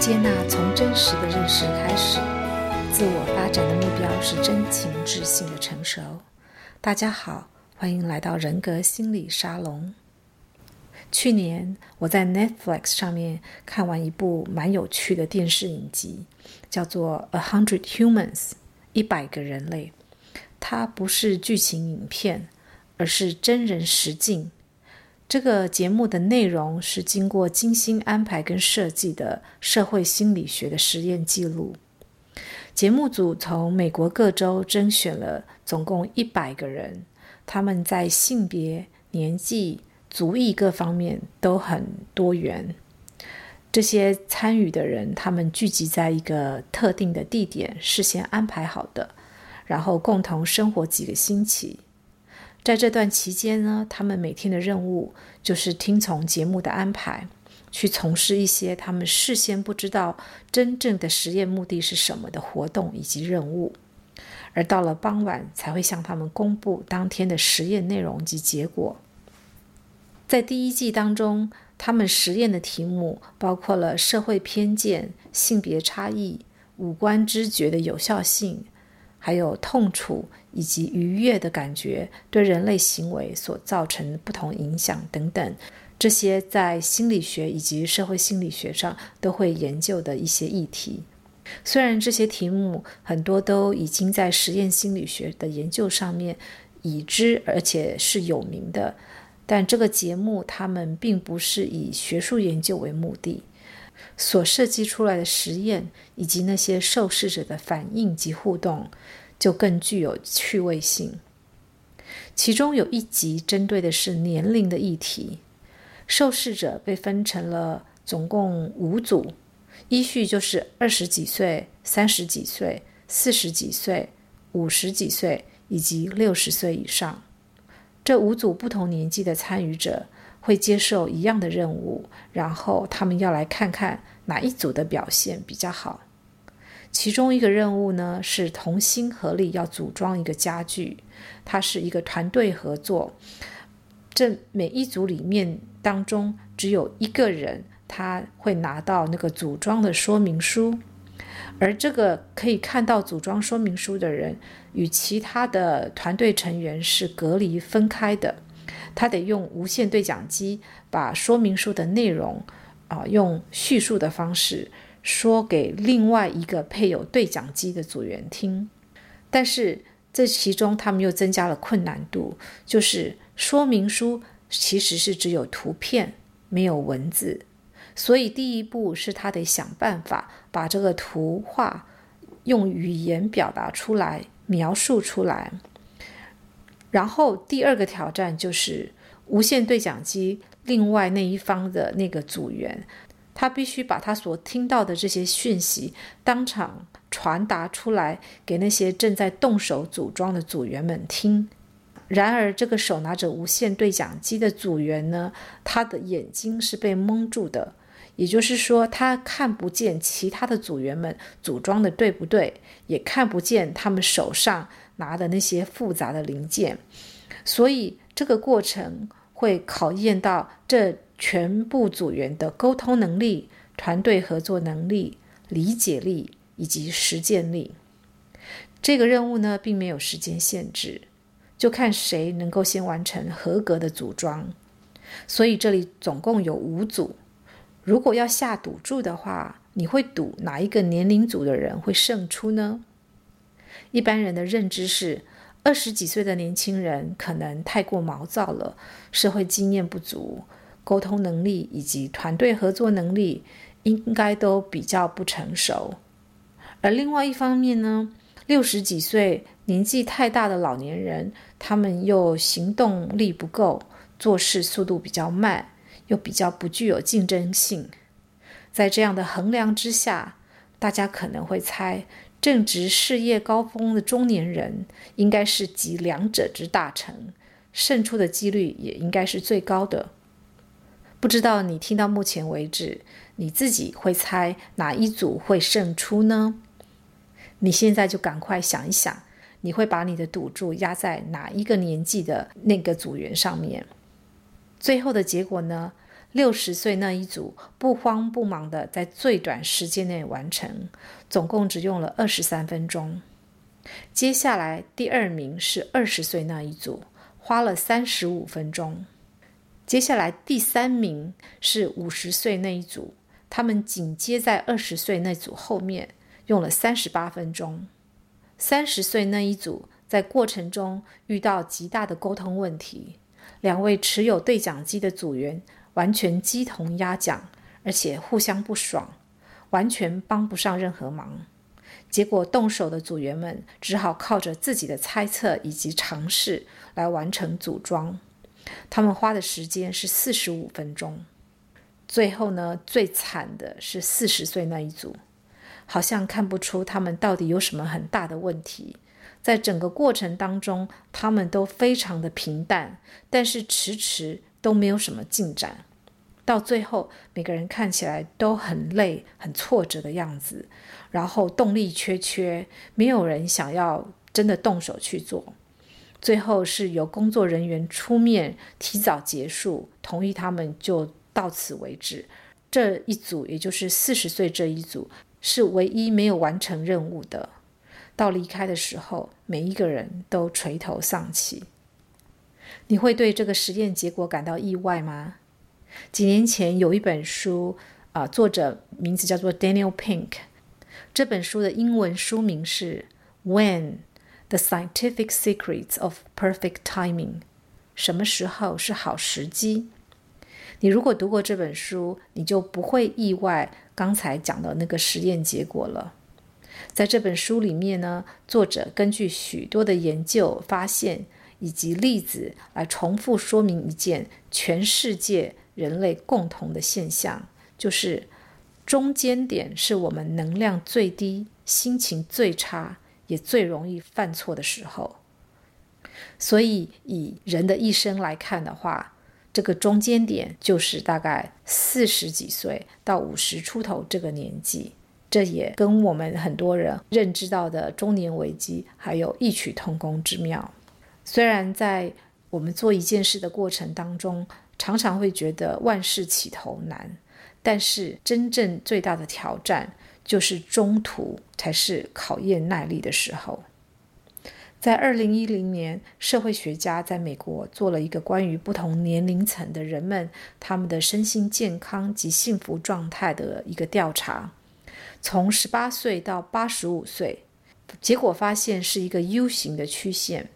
接纳从真实的认识开始，自我发展的目标是真情智性的成熟。大家好，欢迎来到人格心理沙龙。去年我在 Netflix 上面看完一部蛮有趣的电视影集，叫做《A Hundred Humans》一百个人类。它不是剧情影片，而是真人实境。这个节目的内容是经过精心安排跟设计的社会心理学的实验记录。节目组从美国各州甄选了总共一百个人，他们在性别、年纪、族裔各方面都很多元。这些参与的人，他们聚集在一个特定的地点，事先安排好的。然后共同生活几个星期，在这段期间呢，他们每天的任务就是听从节目的安排，去从事一些他们事先不知道真正的实验目的是什么的活动以及任务，而到了傍晚才会向他们公布当天的实验内容及结果。在第一季当中，他们实验的题目包括了社会偏见、性别差异、五官知觉的有效性。还有痛楚以及愉悦的感觉对人类行为所造成的不同影响等等，这些在心理学以及社会心理学上都会研究的一些议题。虽然这些题目很多都已经在实验心理学的研究上面已知，而且是有名的，但这个节目他们并不是以学术研究为目的。所设计出来的实验以及那些受试者的反应及互动，就更具有趣味性。其中有一集针对的是年龄的议题，受试者被分成了总共五组，依序就是二十几岁、三十几岁、四十几岁、五十几岁以及六十岁以上。这五组不同年纪的参与者。会接受一样的任务，然后他们要来看看哪一组的表现比较好。其中一个任务呢，是同心合力要组装一个家具，它是一个团队合作。这每一组里面当中只有一个人，他会拿到那个组装的说明书，而这个可以看到组装说明书的人，与其他的团队成员是隔离分开的。他得用无线对讲机把说明书的内容，啊，用叙述的方式说给另外一个配有对讲机的组员听。但是这其中他们又增加了困难度，就是说明书其实是只有图片，没有文字，所以第一步是他得想办法把这个图画用语言表达出来，描述出来。然后第二个挑战就是无线对讲机另外那一方的那个组员，他必须把他所听到的这些讯息当场传达出来给那些正在动手组装的组员们听。然而，这个手拿着无线对讲机的组员呢，他的眼睛是被蒙住的，也就是说，他看不见其他的组员们组装的对不对，也看不见他们手上。拿的那些复杂的零件，所以这个过程会考验到这全部组员的沟通能力、团队合作能力、理解力以及实践力。这个任务呢，并没有时间限制，就看谁能够先完成合格的组装。所以这里总共有五组。如果要下赌注的话，你会赌哪一个年龄组的人会胜出呢？一般人的认知是，二十几岁的年轻人可能太过毛躁了，社会经验不足，沟通能力以及团队合作能力应该都比较不成熟。而另外一方面呢，六十几岁年纪太大的老年人，他们又行动力不够，做事速度比较慢，又比较不具有竞争性。在这样的衡量之下，大家可能会猜。正值事业高峰的中年人，应该是集两者之大成，胜出的几率也应该是最高的。不知道你听到目前为止，你自己会猜哪一组会胜出呢？你现在就赶快想一想，你会把你的赌注压在哪一个年纪的那个组员上面？最后的结果呢？六十岁那一组不慌不忙地在最短时间内完成，总共只用了二十三分钟。接下来第二名是二十岁那一组，花了三十五分钟。接下来第三名是五十岁那一组，他们紧接在二十岁那组后面，用了三十八分钟。三十岁那一组在过程中遇到极大的沟通问题，两位持有对讲机的组员完全鸡同鸭讲，而且互相不爽，完全帮不上任何忙。结果动手的组员们只好靠着自己的猜测以及尝试来完成组装。他们花的时间是四十五分钟。最后呢，最惨的是四十岁那一组，好像看不出他们到底有什么很大的问题。在整个过程当中，他们都非常的平淡，但是迟迟都没有什么进展。到最后，每个人看起来都很累、很挫折的样子，然后动力缺缺，没有人想要真的动手去做。最后是由工作人员出面提早结束，同意他们就到此为止。这一组，也就是四十岁这一组，是唯一没有完成任务的。到离开的时候，每一个人都垂头丧气。你会对这个实验结果感到意外吗？几年前有一本书，啊、作者名字叫做 Daniel Pink。这本书的英文书名是《When: The Scientific Secrets of Perfect Timing》。什么时候是好时机？你如果读过这本书，你就不会意外刚才讲的那个实验结果了。在这本书里面呢，作者根据许多的研究发现以及例子来重复说明一件全世界。人类共同的现象就是，中间点是我们能量最低、心情最差，也最容易犯错的时候。所以，以人的一生来看的话，这个中间点就是大概四十几岁到五十出头这个年纪。这也跟我们很多人认知到的中年危机还有异曲同工之妙。虽然在我们做一件事的过程当中，常常会觉得万事起头难，但是真正最大的挑战就是中途才是考验耐力的时候。在二零一零年，社会学家在美国做了一个关于不同年龄层的人们他们的身心健康及幸福状态的一个调查，从十八岁到八十五岁，结果发现是一个 U 型的曲线，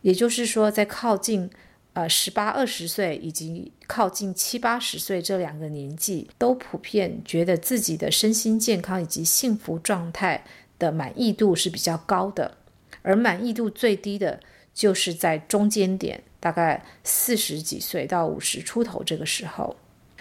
也就是说，在靠近。呃，十八二十岁以及靠近七八十岁这两个年纪，都普遍觉得自己的身心健康以及幸福状态的满意度是比较高的，而满意度最低的就是在中间点，大概四十几岁到五十出头这个时候。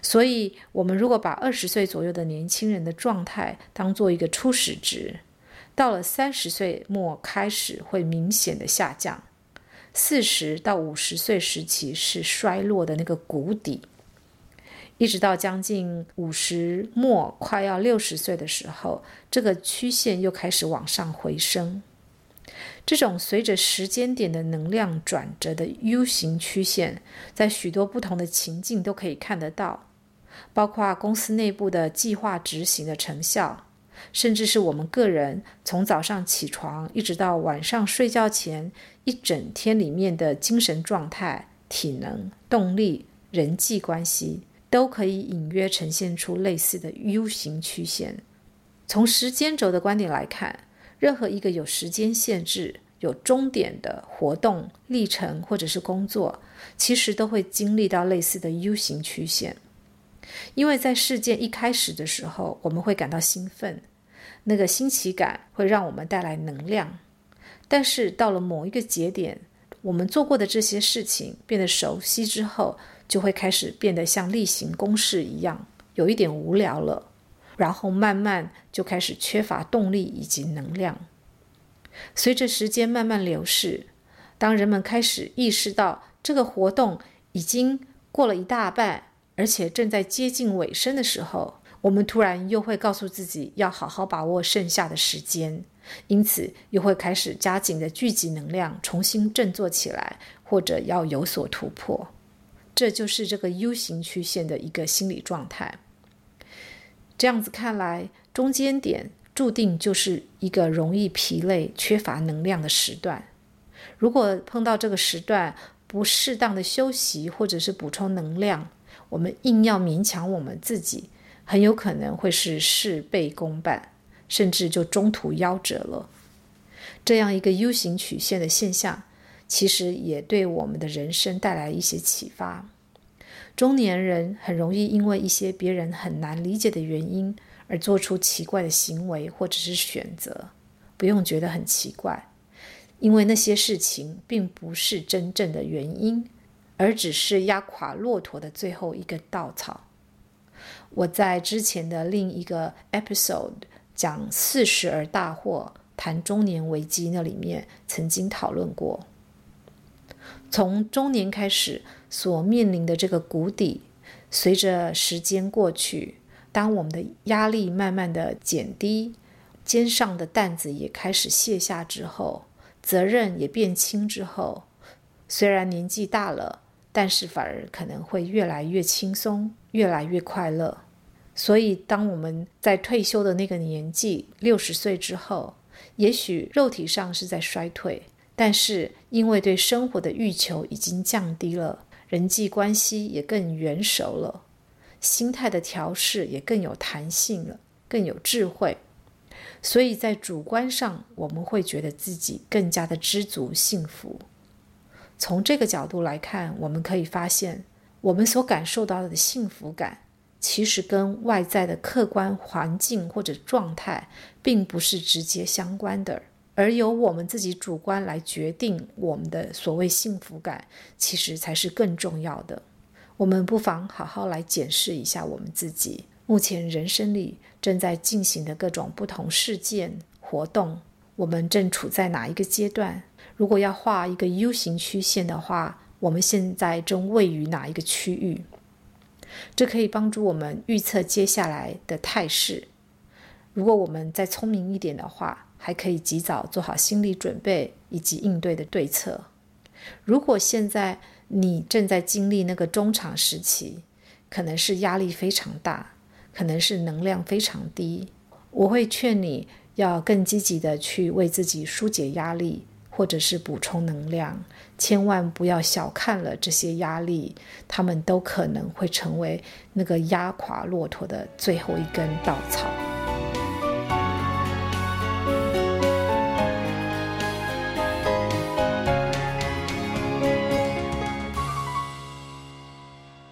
所以，我们如果把二十岁左右的年轻人的状态当做一个初始值，到了三十岁末开始会明显的下降。四十到五十岁时期是衰落的那个谷底，一直到将近五十末，快要六十岁的时候，这个曲线又开始往上回升。这种随着时间点的能量转折的 U 型曲线，在许多不同的情境都可以看得到，包括公司内部的计划执行的成效。甚至是我们个人从早上起床一直到晚上睡觉前一整天里面的精神状态、体能、动力、人际关系，都可以隐约呈现出类似的 U 型曲线。从时间轴的观点来看，任何一个有时间限制、有终点的活动历程或者是工作，其实都会经历到类似的 U 型曲线。因为在事件一开始的时候，我们会感到兴奋，那个新奇感会让我们带来能量。但是到了某一个节点，我们做过的这些事情变得熟悉之后，就会开始变得像例行公事一样，有一点无聊了。然后慢慢就开始缺乏动力以及能量。随着时间慢慢流逝，当人们开始意识到这个活动已经过了一大半，而且正在接近尾声的时候，我们突然又会告诉自己要好好把握剩下的时间，因此又会开始加紧的聚集能量，重新振作起来，或者要有所突破。这就是这个 U 型曲线的一个心理状态。这样子看来，中间点注定就是一个容易疲累、缺乏能量的时段。如果碰到这个时段，不适当的休息或者是补充能量，我们硬要勉强我们自己，很有可能会是事倍功半，甚至就中途夭折了。这样一个 U 型曲线的现象，其实也对我们的人生带来一些启发。中年人很容易因为一些别人很难理解的原因而做出奇怪的行为或者是选择，不用觉得很奇怪，因为那些事情并不是真正的原因，而只是压垮骆驼的最后一根稻草。我在之前的另一个 episode 讲四十而大祸，谈中年危机那里面曾经讨论过。从中年开始所面临的这个谷底，随着时间过去，当我们的压力慢慢的减低，肩上的担子也开始卸下之后，责任也变轻之后，虽然年纪大了，但是反而可能会越来越轻松，越来越快乐。所以，当我们在退休的那个年纪，六十岁之后，也许肉体上是在衰退。但是，因为对生活的欲求已经降低了，人际关系也更圆熟了，心态的调试也更有弹性了，更有智慧。所以在主观上，我们会觉得自己更加的知足幸福。从这个角度来看，我们可以发现，我们所感受到的幸福感，其实跟外在的客观环境或者状态，并不是直接相关的。而由我们自己主观来决定我们的所谓幸福感，其实才是更重要的。我们不妨好好来检视一下我们自己目前人生里正在进行的各种不同事件活动，我们正处在哪一个阶段？如果要画一个 U 型曲线的话，我们现在正位于哪一个区域？这可以帮助我们预测接下来的态势。如果我们再聪明一点的话，还可以及早做好心理准备以及应对的对策。如果现在你正在经历那个中场时期，可能是压力非常大，可能是能量非常低，我会劝你要更积极的去为自己疏解压力，或者是补充能量。千万不要小看了这些压力，他们都可能会成为那个压垮骆驼的最后一根稻草。